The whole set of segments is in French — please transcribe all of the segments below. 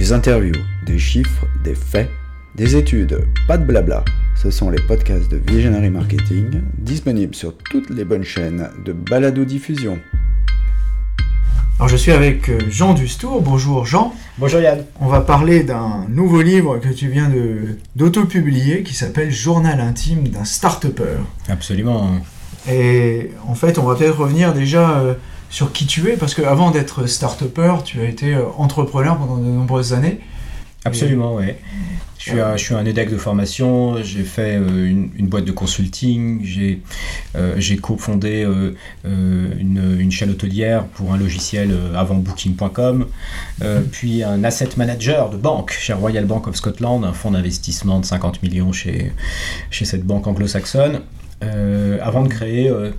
Des interviews, des chiffres, des faits, des études, pas de blabla. Ce sont les podcasts de Visionary Marketing, disponibles sur toutes les bonnes chaînes de balado-diffusion. Alors je suis avec euh, Jean Dustour. Bonjour Jean. Bonjour Yann. On va parler d'un nouveau livre que tu viens de- d'auto-publier qui s'appelle Journal intime d'un start-upper. Absolument. Et en fait, on va peut-être revenir déjà euh, sur qui tu es parce qu'avant d'être start-upper, tu as été euh, entrepreneur pendant de nombreuses années. Absolument, oui. Je suis, un, je suis un EDEC de formation, j'ai fait euh, une, une boîte de consulting, j'ai euh, cofondé euh, euh, une, une chaîne hôtelière pour un logiciel euh, avant booking.com, euh, puis un asset manager de banque chez Royal Bank of Scotland, un fonds d'investissement de 50 millions chez, chez cette banque anglo-saxonne. Euh, avant de créer euh,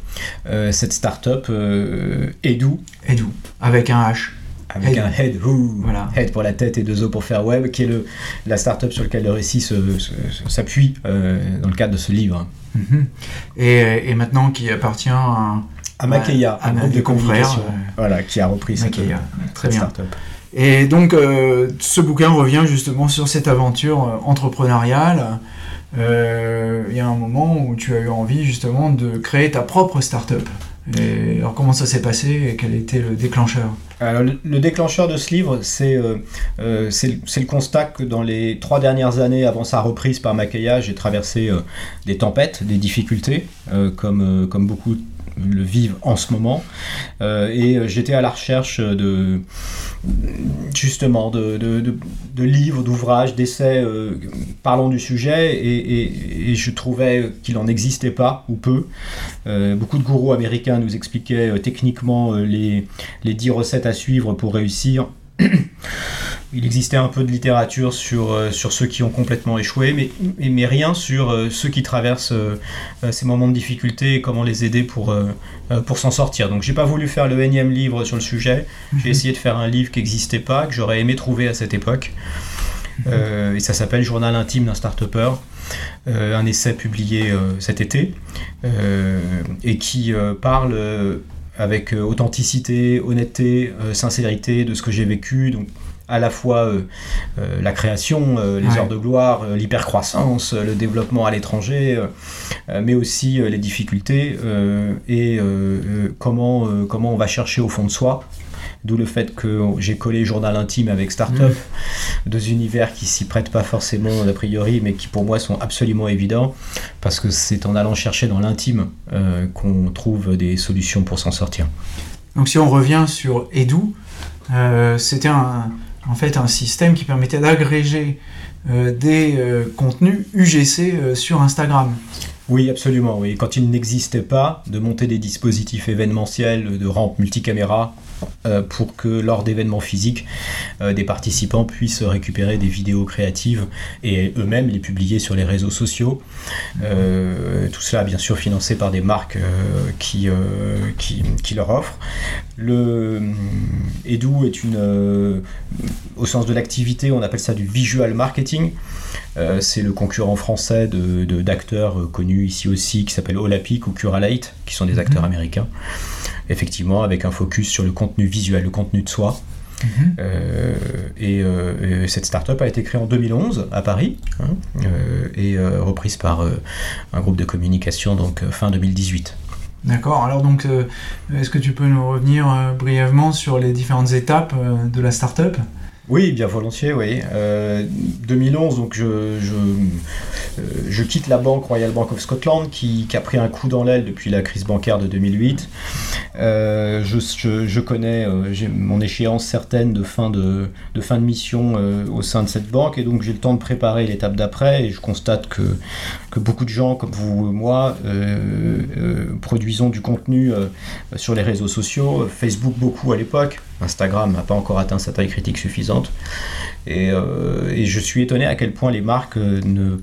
euh, cette start-up Edu, Avec un H. avec Head. un head, ouh, Voilà. head pour la tête et deux O pour faire web, qui est le, la startup sur laquelle le récit s'appuie dans le cadre de ce livre. Mhm. Et, et maintenant qui appartient à, À Makeya, à un un groupe de confrères, voilà, qui a repris cette, Makeya. cette Très bien. startup. Et donc, ce bouquin revient justement sur cette aventure entrepreneuriale. Euh, Il y a un moment où tu as eu envie justement de créer ta propre start-up. Et alors, comment ça s'est passé et quel était le déclencheur? Alors, le, le déclencheur de ce livre, c'est euh, euh, c'est le- constat que dans les trois dernières années avant sa reprise par Makeya, j'ai traversé des tempêtes, des difficultés, comme, comme beaucoup le vivent en ce moment. Euh, et euh, j'étais à la recherche de justement de, de- livres, d'ouvrages, d'essais euh, parlant du sujet et, je trouvais qu'il n'en existait pas ou peu. Beaucoup de gourous américains nous expliquaient techniquement les, les 10 recettes à suivre pour réussir. Il existait un peu de littérature sur, euh, sur ceux qui ont complètement échoué, mais, mais rien sur euh, ceux qui traversent euh, ces moments de difficulté et comment les aider pour, pour s'en sortir. Donc j'ai pas voulu faire le énième livre sur le sujet, j'ai essayé de faire un livre qui n'existait pas, que j'aurais aimé trouver à cette époque. Euh, et ça s'appelle Journal intime d'un start-upper, euh, un essai publié euh, cet été, et qui parle avec authenticité, honnêteté, sincérité de ce que j'ai vécu. Donc, à la fois euh, euh, la création, euh, les Ouais. heures de gloire, l'hypercroissance, le développement à l'étranger, mais aussi les difficultés et comment, comment on va chercher au fond de soi. D'où le fait que j'ai collé journal intime avec Startup, deux univers qui s'y prêtent pas forcément a priori, mais qui pour moi sont absolument évidents, parce que c'est en allant chercher dans l'intime euh, qu'on trouve des solutions pour s'en sortir. Donc, si on revient sur Edu, euh, c'était un, en fait un système qui permettait d'agréger euh, des euh, contenus UGC euh, sur Instagram. Oui, absolument. Oui. Quand il n'existait pas, de monter des dispositifs événementiels de rampe multicaméra pour que lors d'événements physiques, euh, des participants puissent récupérer des vidéos créatives et eux-mêmes les publier sur les réseaux sociaux. Euh, tout cela, bien sûr, financé par des marques euh, qui, euh, leur offrent. Le Edu est une, euh, au sens de l'activité, on appelle ça du visual marketing. Euh, c'est le concurrent français de, de- d'acteurs euh, connus ici aussi qui s'appellent Olapic ou Curalite, qui sont des acteurs américains. Effectivement, avec un focus sur le contenu visuel, le contenu de soi. Mhm. Euh, et, euh, et cette start-up a été créée en 2011 à Paris hein, et reprise par un groupe de communication donc fin 2018. D'accord. Alors donc, est-ce que tu peux nous revenir brièvement sur les différentes étapes de la start-up? Oui, bien volontiers, oui. Euh, 2011, donc je, je, euh, je quitte la banque Royal Bank of Scotland qui, a pris un coup dans l'aile depuis la crise bancaire de 2008. Euh, je, je, connais, euh, mon échéance certaine de fin de, mission euh, au sein de cette banque et donc j'ai le temps de préparer l'étape d'après et je constate que, beaucoup de gens comme vous et moi euh, euh, produisons du contenu euh, sur les réseaux sociaux, Facebook beaucoup à l'époque, Instagram n'a pas encore atteint sa taille critique suffisante et, euh, et je suis étonné à quel point les marques euh, ne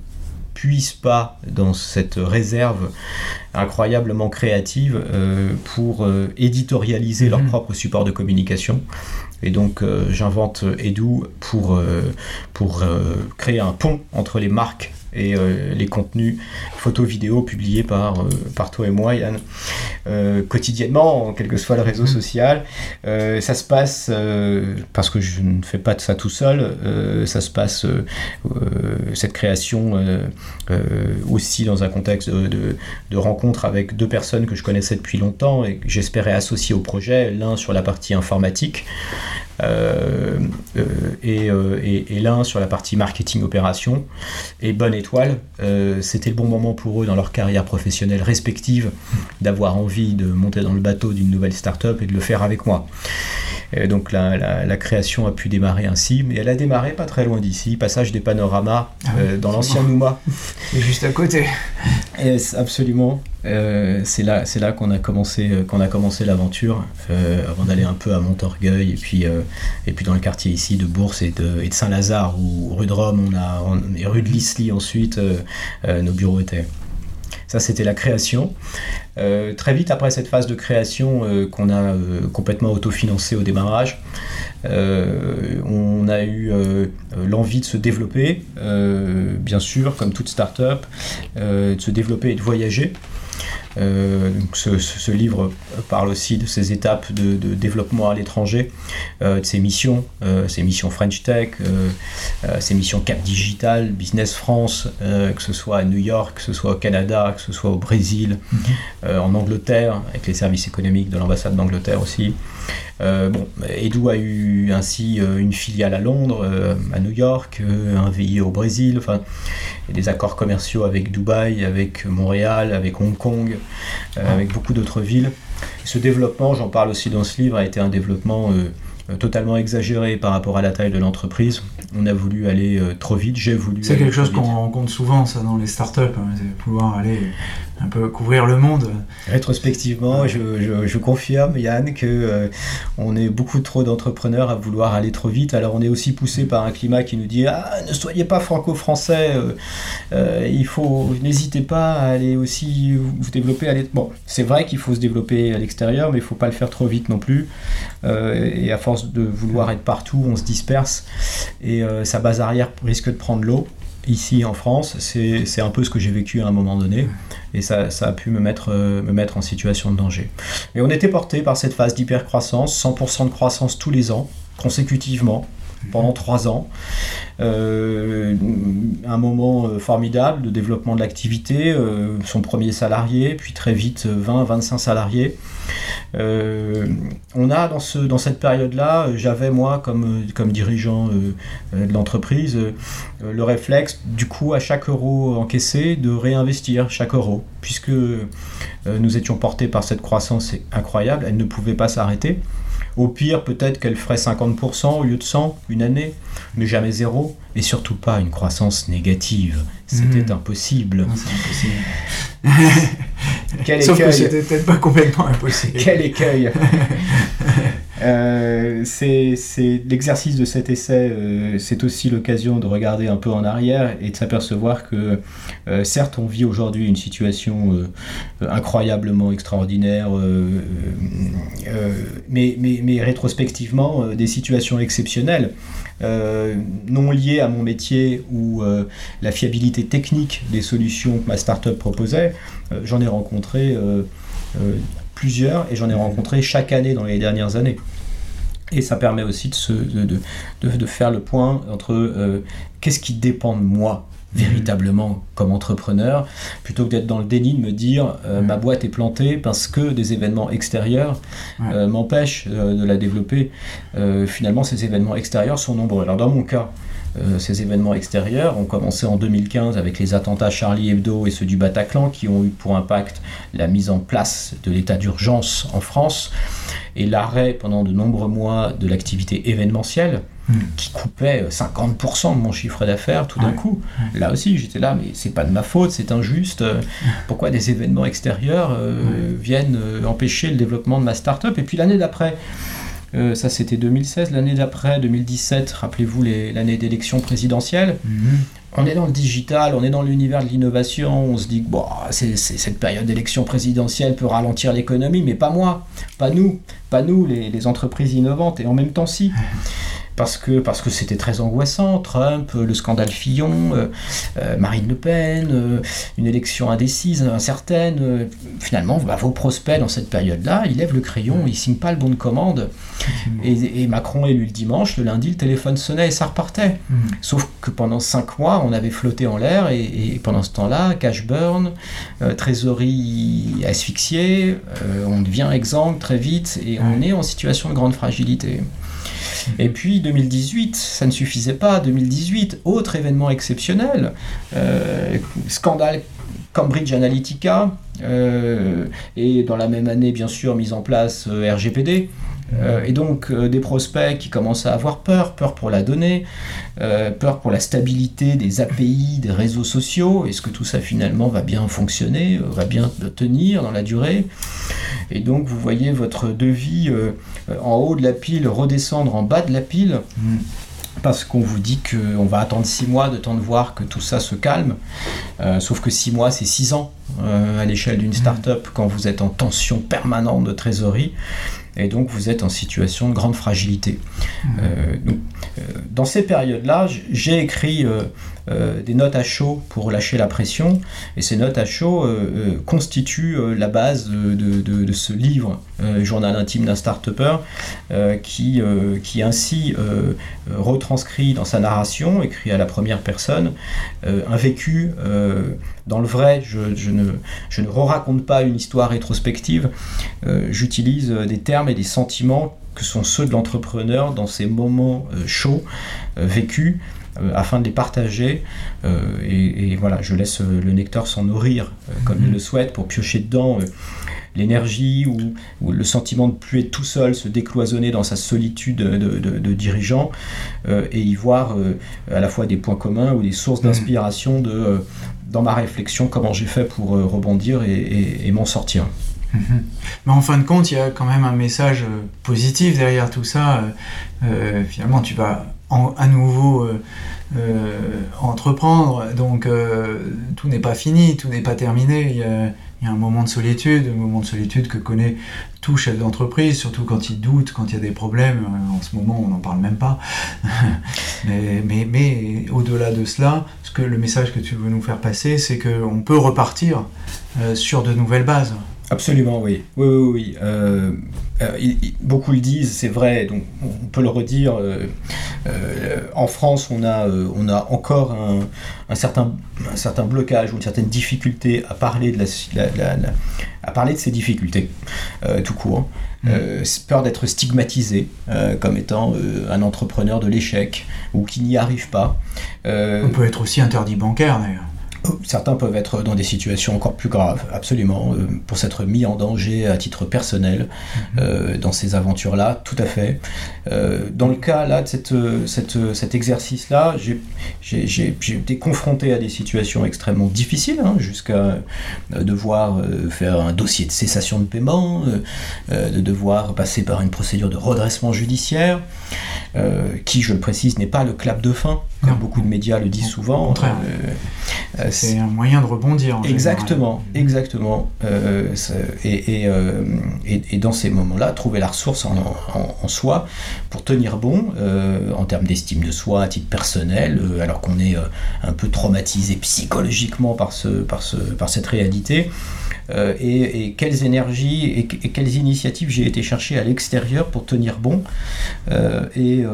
puissent pas dans cette réserve incroyablement créative euh, pour euh, éditorialiser leur Mhm. propre support de communication. Et donc j'invente Edu pour, pour créer un pont entre les marques et euh, les contenus photos, vidéos publiés par, euh, par toi et moi, Yann, euh, quotidiennement, quel que soit le réseau social. ça se passe, parce que je ne fais pas de ça tout seul, ça se passe, cette création aussi dans un contexte de, de, de, rencontre avec deux personnes que je connaissais depuis longtemps et que j'espérais associer au projet, l'un sur la partie informatique, euh, euh, euh, et, et, l'un sur la partie marketing opération. Et Bonne Étoile, c'était le bon moment pour eux dans leur carrière professionnelle respective d'avoir envie de monter dans le bateau d'une nouvelle start-up et de le faire avec moi. donc la, la, création a pu démarrer ainsi, mais elle a démarré pas très loin d'ici, passage des panoramas ah dans l'ancien Nouma. C'est juste à côté. absolument. Euh, c'est là, c'est là qu'on a commencé, euh, qu'on a commencé l'aventure, euh, avant d'aller un peu à Montorgueil et puis, et puis dans le quartier ici de Bourse et de, Saint-Lazare ou rue de Rome, on a, et rue de Lisly ensuite, nos bureaux étaient. Ça, c'était la création. très vite après cette phase de création qu'on a complètement autofinancé au démarrage, on a eu l'envie de se développer, bien sûr, comme toute start-up, de se développer et de voyager. Euh, donc ce, livre parle aussi de ses étapes de, développement à l'étranger, euh, de ses missions, euh, ses missions French Tech, ses missions Cap Digital, Business France, que ce soit à New York, que ce soit au Canada, que ce soit au Brésil, mhm. en Angleterre, avec les services économiques de l'ambassade d'Angleterre aussi. Bon, Edu a eu ainsi une filiale à Londres, à New York, un VI au Brésil, enfin, des accords commerciaux avec Dubaï, avec Montréal, avec Hong Kong, euh, avec beaucoup d'autres villes. ce développement, j'en parle aussi dans ce livre, a été un développement euh, totalement exagéré par rapport à la taille de l'entreprise. On a voulu aller euh, trop vite, j'ai voulu. C'est quelque chose qu'on rencontre souvent, ça, dans les startups, hein, pouvoir aller un peu couvrir le monde. Rétrospectivement, je, confirme, Yann, que euh, on est beaucoup trop d'entrepreneurs à vouloir aller trop vite. Alors on est aussi poussé par un climat qui nous dit ah, ne soyez pas franco-français, euh, euh, il faut n'hésitez pas à aller aussi vous développer. À bon, c'est vrai qu'il faut se développer à l'extérieur, mais il faut pas le faire trop vite non plus. et à force de vouloir être partout, on se disperse et sa base arrière risque de prendre l'eau ici en France, c'est un peu ce que j'ai vécu à un moment donné, et ça, ça, a pu me mettre, euh, me mettre en situation de danger. Et on était porté par cette phase d'hypercroissance, 100% de croissance tous les ans, consécutivement, pendant trois ans. Euh, un moment euh, formidable de développement de l'activité, son premier salarié, puis très vite 20-25 salariés. Euh, on a dans, ce, dans cette période-là, j'avais moi comme, dirigeant euh, de l'entreprise euh, le réflexe du coup à chaque euro encaissé de réinvestir chaque euro, puisque nous étions portés par cette croissance incroyable, elle ne pouvait pas s'arrêter. Au pire, peut-être qu'elle ferait 50% au lieu de 100 une année, mais jamais zéro, et surtout pas une croissance négative. C'était hmm. impossible. Sauf que c'était peut-être pas complètement impossible. Quel écueil Euh, c'est l'exercice de cet essai, euh, c'est aussi l'occasion de regarder un peu en arrière et de s'apercevoir que euh, certes on vit aujourd'hui une situation incroyablement extraordinaire, mais, mais, mais, rétrospectivement des situations exceptionnelles. non liées à mon métier ou la fiabilité technique des solutions que ma startup proposait, j'en ai rencontré plusieurs et j'en ai rencontré chaque année dans les dernières années. Et ça permet aussi de, se, de, de, faire le point entre euh, qu'est-ce qui dépend de moi véritablement comme entrepreneur, plutôt que d'être dans le déni de me dire euh, ma boîte est plantée parce que des événements extérieurs euh, m'empêchent de la développer. finalement, ces événements extérieurs sont nombreux. Alors dans mon cas, euh, ces événements extérieurs ont commencé en 2015 avec les attentats Charlie Hebdo et ceux du Bataclan qui ont eu pour impact la mise en place de l'état d'urgence en France et l'arrêt pendant de nombreux mois de l'activité événementielle hmm. qui coupait 50% de mon chiffre d'affaires tout d'un coup. Là aussi, j'étais là, mais c'est pas de ma faute, c'est injuste. Pourquoi des événements extérieurs euh, viennent euh, empêcher le développement de ma start-up? Et puis l'année d'après, euh, ça, c'était 2016. L'année d'après, 2017, rappelez-vous l'année d'élection présidentielle. Mhm. On est dans le digital, on est dans l'univers de l'innovation. On se dit que bon, cette période d'élection présidentielle peut ralentir l'économie, mais pas moi, pas nous, pas nous, les, entreprises innovantes. Et en même temps, si. Parce que parce que c'était très angoissant. Trump, le scandale Fillon, Marine Le Pen, une élection indécise, incertaine. finalement, bah, vos prospects dans cette période-là, ils lèvent le crayon, ils signent pas le bon de commande. Et, Macron élu le dimanche, le lundi, le téléphone sonnait et ça repartait. Hmm. Sauf que pendant cinq mois, on avait flotté en l'air et, pendant ce temps-là, cash burn, euh, trésorerie asphyxiée, euh, on devient exsangue très vite et on est en situation de grande fragilité. Et puis 2018, ça ne suffisait pas. 2018, autre événement exceptionnel, euh, scandale Cambridge Analytica, et dans la même année, bien sûr, mise en place RGPD. Euh, et donc euh, des prospects qui commencent à avoir peur, peur pour la donnée, euh, peur pour la stabilité des API, des réseaux sociaux, est-ce que tout ça finalement va bien fonctionner, va bien tenir dans la durée? Et donc vous voyez votre devis en haut de la pile redescendre en bas de la pile. Mm. parce qu'on vous dit qu'on va attendre 6 mois de temps de voir que tout ça se calme. sauf que 6 mois, c'est 6 ans à l'échelle d'une mm. start-up quand vous êtes en tension permanente de trésorerie et donc vous êtes en situation de grande fragilité. Mmh. Euh, euh, dans ces périodes-là, j'ai écrit euh, des notes à chaud pour lâcher la pression. Et ces notes à chaud euh, euh, constituent la base de, ce livre, Journal intime d'un start-upper, qui, qui ainsi retranscrit dans sa narration, écrit à la première personne, un vécu dans le vrai. Je, ne, je ne raconte pas une histoire rétrospective. J'utilise des termes et des sentiments que sont ceux de l'entrepreneur dans ces moments chauds vécus afin de les partager. Euh, et, voilà, je laisse euh, le nectar s'en nourrir comme il mhm. le souhaite pour piocher dedans l'énergie ou, le sentiment de plus être tout seul, se décloisonner dans sa solitude de, dirigeant et y voir à la fois des points communs ou des sources mhm. d'inspiration de, dans ma réflexion, comment j'ai fait pour rebondir et, m'en sortir. Mhm. Mais en fin de compte, il y a quand même un message positif derrière tout ça. finalement, tu vas à nouveau euh, euh, entreprendre. Donc euh, tout n'est pas fini, tout n'est pas terminé. Il y, a, un moment de solitude, un moment de solitude que connaît tout chef d'entreprise, surtout quand il doute, quand il y a des problèmes. En ce moment, on n'en parle même pas. mais, au-delà de cela, ce le message que tu veux nous faire passer, c'est qu'on peut repartir sur de nouvelles bases. Absolument, oui. Oui, oui, oui. Euh, euh, beaucoup le disent, c'est vrai, donc on peut le redire. Euh, en France, on a, on a encore un, certain, un certain blocage ou une certaine difficulté à parler de, la, à parler de ces difficultés, tout court. Mmh. peur d'être stigmatisé comme étant un entrepreneur de l'échec ou qui n'y arrive pas. on peut être aussi interdit bancaire d'ailleurs. Certains peuvent être dans des situations encore plus graves, absolument, euh, pour s'être mis en danger à titre personnel mhm. euh, dans ces aventures-là, tout à fait. Euh, dans le cas là de cette, cette, cet exercice-là, j'ai été confronté à des situations extrêmement difficiles, hein, jusqu'à devoir faire un dossier de cessation de paiement, de devoir passer par une procédure de redressement judiciaire, qui, je le précise, n'est pas le clap de fin, comme beaucoup de médias le disent souvent. Au contraire. Euh, c'est un moyen de rebondir. exactement, exactement. Euh, euh, et, et, dans ces moments-là, trouver la ressource en, soi pour tenir bon en termes d'estime de soi à titre personnel, alors qu'on est un peu traumatisé psychologiquement par, ce, par, ce, par cette réalité. et, quelles énergies et, quelles initiatives j'ai été chercher à l'extérieur pour tenir bon et,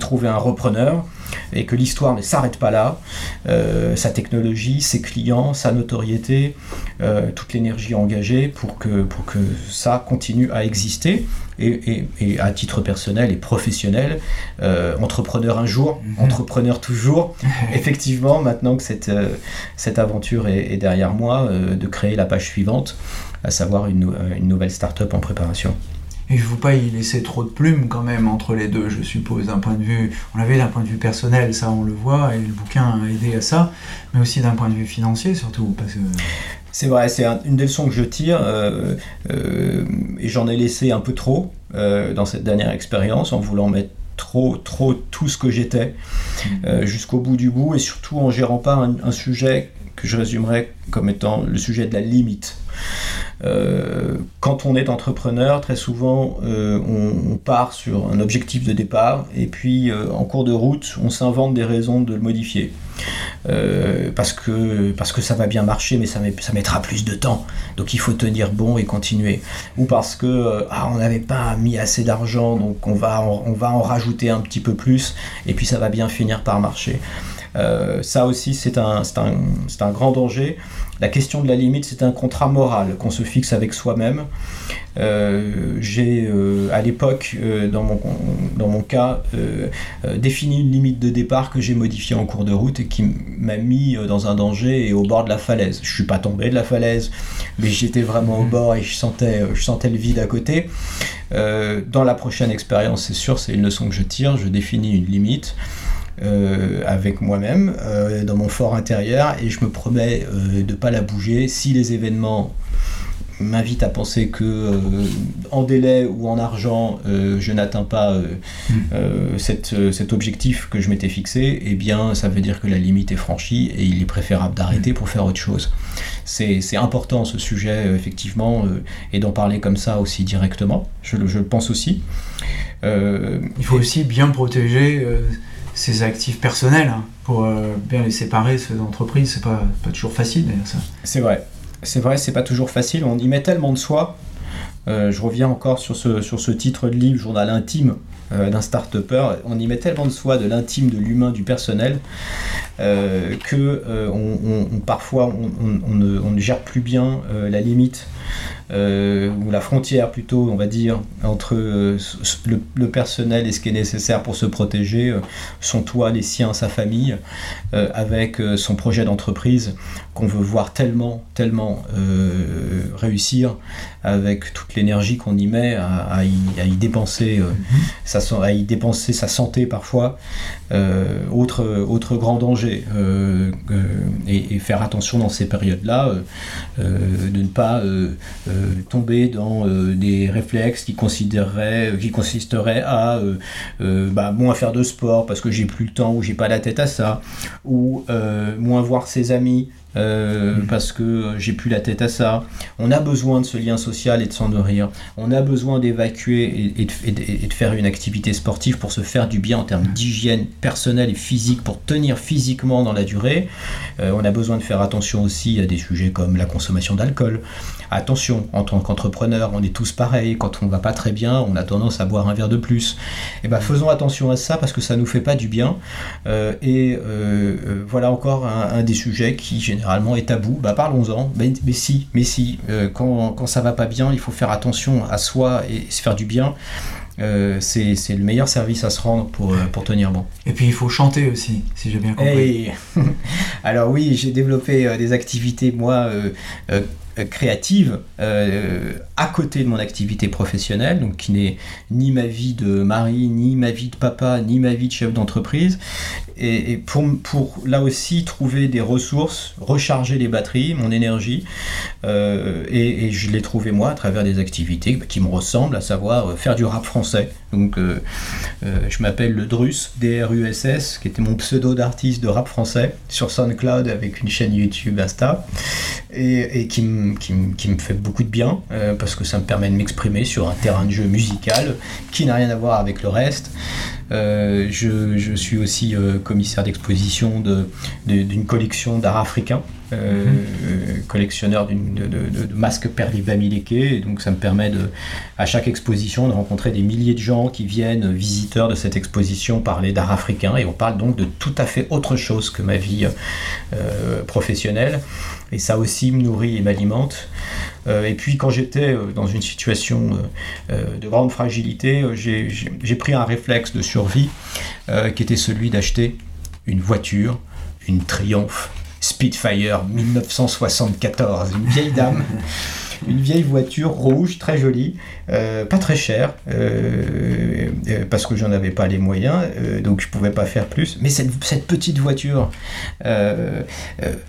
trouver un repreneur et que l'histoire ne s'arrête pas là. sa technologie ses clients, sa notoriété, euh, toute l'énergie engagée pour que, pour que ça continue à exister. Et, à titre personnel et professionnel, euh, entrepreneur un jour, mhm. entrepreneur toujours. Effectivement, maintenant que cette, euh, cette aventure est, derrière moi, de créer la page suivante, à savoir une, une nouvelle start-up en préparation. Et il ne faut pas y laisser trop de plumes quand même entre les deux, je suppose, d'un point de vue, on l'avait d'un point de vue personnel, ça on le voit, et le bouquin a aidé à ça, mais aussi d'un point de vue financier surtout, parce que... C'est vrai, c'est une des leçons que je tire, euh, euh, et j'en ai laissé un peu trop euh, dans cette dernière expérience, en voulant mettre trop, trop tout ce que j'étais mmh. jusqu'au bout du bout, et surtout en gérant pas un, un sujet que je résumerais comme étant le sujet de la limite. Quand on est entrepreneur, très souvent, on, part sur un objectif de départ et puis en cours de route, on s'invente des raisons de le modifier. parce, que, parce que ça va bien marcher, mais ça, ça mettra plus de temps. Donc il faut tenir bon et continuer. Ou parce que ah, on n'avait pas mis assez d'argent, donc on va, on va en rajouter un petit peu plus, et puis ça va bien finir par marcher. Euh, ça aussi, c'est un, un, un, grand danger. La question de la limite, c'est un contrat moral qu'on se fixe avec soi-même. Euh, j'ai, euh, à l'époque, dans, mon, dans mon cas, défini une limite de départ que j'ai modifiée en cours de route et qui m'a mis dans un danger et au bord de la falaise. Je suis pas tombé de la falaise, mais j'étais vraiment au bord et je sentais, je sentais le vide à côté. dans la prochaine expérience, c'est sûr, c'est une leçon que je tire. Je définis une limite. Euh, avec moi-même euh, dans mon fort intérieur et je me promets euh, de ne pas la bouger si les événements m'invitent à penser que en délai ou en argent je n'atteins pas hmm. cet objectif que je m'étais fixé, eh bien ça veut dire que la limite est franchie et il est préférable d'arrêter hmm. pour faire autre chose. C'est important ce sujet effectivement et d'en parler comme ça aussi directement, je, je le pense aussi. il faut aussi bien protéger ses actifs personnels hein, pour euh, bien les séparer ces entreprises. C'est pas, pas toujours facile d'ailleurs ça. C'est vrai. C'est vrai, c'est pas toujours facile. On y met tellement de soi. Euh, je reviens encore sur ce, titre de livre, Journal intime d'un start-upper. On y met tellement de soi, de l'intime, de l'humain, du personnel, que on, parfois on, ne, on, ne, gère plus bien la limite euh, ou la frontière plutôt, on va dire, entre euh, le, personnel et ce qui est nécessaire pour se protéger, euh, son toit, les siens, sa famille, avec son projet d'entreprise qu'on veut voir tellement, tellement réussir, avec toute l'énergie qu'on y met à, y, dépenser, mm-hmm. sa, à y dépenser sa santé parfois. autre, autre grand danger. Et, et, faire attention dans ces périodes-là, de ne pas euh, tomber dans euh, des réflexes qui, consisteraient à euh, bah, moins faire de sport parce que j'ai plus le temps ou j'ai pas la tête à ça, ou moins voir ses amis euh, parce que euh, j'ai plus la tête à ça. On a besoin de ce lien social et de s'en nourrir. On a besoin d'évacuer et, de, faire une activité sportive pour se faire du bien en termes d'hygiène personnelle et physique, pour tenir physiquement dans la durée. Euh, on a besoin de faire attention aussi à des sujets comme la consommation d'alcool. Attention, en tant qu'entrepreneur, on est tous pareils. Quand on va pas très bien, on a tendance à boire un verre de plus. Et eh ben, faisons attention à ça parce que ça nous fait pas du bien. et voilà encore un, un des sujets qui généralement généralement est tabou, bah parlons-en. Mais, mais, si, mais si, euh, quand, quand, ça va pas bien, il faut faire attention à soi et se faire du bien. Euh, c'est le meilleur service à se rendre pour, euh, pour tenir bon. Et puis il faut chanter aussi, si j'ai bien compris. Alors oui, j'ai développé des activités, moi, créatives à côté de mon activité professionnelle, donc qui n'est ni ma vie de mari, ni ma vie de papa, ni ma vie de chef d'entreprise et, pour, pour, là aussi trouver des ressources, recharger les batteries, mon énergie, euh, et, je l'ai trouvé moi à travers des activités qui me ressemblent, à savoir euh, faire du rap français. Donc euh, je m'appelle le Drus, D-R-U-S-S, qui était mon pseudo d'artiste de rap français sur SoundCloud avec une chaîne YouTube Insta, et, qui, qui, me fait beaucoup de bien, parce que ça me permet de m'exprimer sur un terrain de jeu musical qui n'a rien à voir avec le reste. Euh, je, suis aussi euh, commissaire d'exposition d'une collection d'art africain. Euh, mhm. collectionneur de, de, masques Perli et donc ça me permet de, à chaque exposition de rencontrer des milliers de gens qui viennent visiteurs de cette exposition parler d'art africain et on parle donc de tout à fait autre chose que ma vie professionnelle et ça aussi me nourrit et m'alimente. Euh, et puis quand j'étais euh, dans une situation euh, de grande fragilité, j'ai pris un réflexe de survie qui était celui d'acheter une voiture, une Triumph Spitfire 1974, une vieille dame. une vieille voiture rouge, très jolie, pas très chère, parce que j'en avais pas les moyens, donc je pouvais pas faire plus. Mais cette, cette petite voiture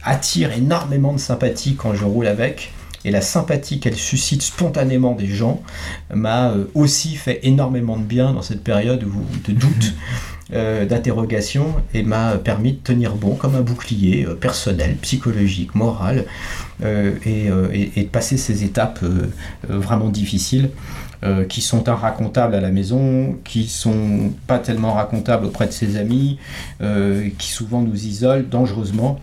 attire énormément de sympathie quand je roule avec et la sympathie qu'elle suscite spontanément des gens m'a euh, aussi fait énormément de bien dans cette période de doute. d'interrogation et m'a permis de tenir bon comme un bouclier personnel, psychologique, moral, et, et, de passer ces étapes vraiment difficiles. qui sont inracontables à la maison, qui sont pas tellement racontables auprès de ses amis, qui souvent nous isolent dangereusement.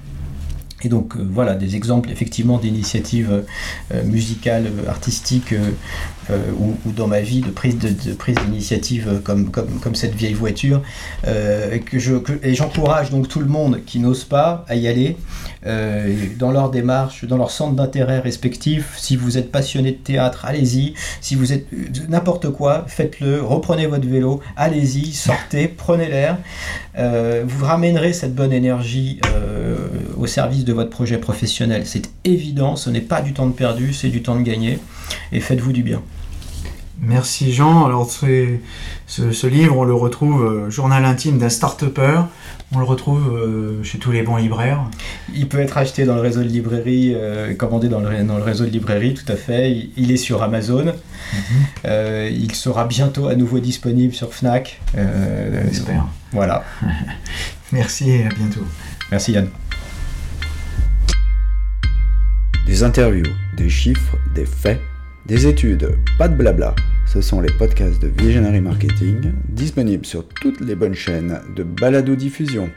Et donc euh, voilà des exemples effectivement d'initiatives euh, musicales, artistiques euh, ou, dans ma vie de prise de, prise d'initiative comme, comme, cette vieille voiture que je et j'encourage donc tout le monde qui n'ose pas à y aller dans leur démarche, dans leur centre d'intérêt respectif. Si vous êtes passionné de théâtre, allez-y. Si vous êtes n'importe quoi, faites-le. Reprenez votre vélo, allez-y, sortez, prenez l'air. vous ramènerez cette bonne énergie au service de votre projet professionnel. C'est évident, ce n'est pas du temps de perdu, c'est du temps de gagner. Et faites-vous du bien. Merci Jean. Alors ce, ce, livre, on le retrouve, euh, Journal intime d'un start-upper, on le retrouve euh, chez tous les bons libraires. Il peut être acheté dans le réseau de librairie, euh, commandé dans le, dans le, réseau de librairie, tout à fait. Il, est sur Amazon. Mhm. il sera bientôt à nouveau disponible sur Fnac. J'espère. Voilà. Merci et à bientôt. Merci Yann. Des interviews, des chiffres, des faits, des études, pas de blabla. Ce sont les podcasts de Visionary Marketing, disponibles sur toutes les bonnes chaînes de balado-diffusion.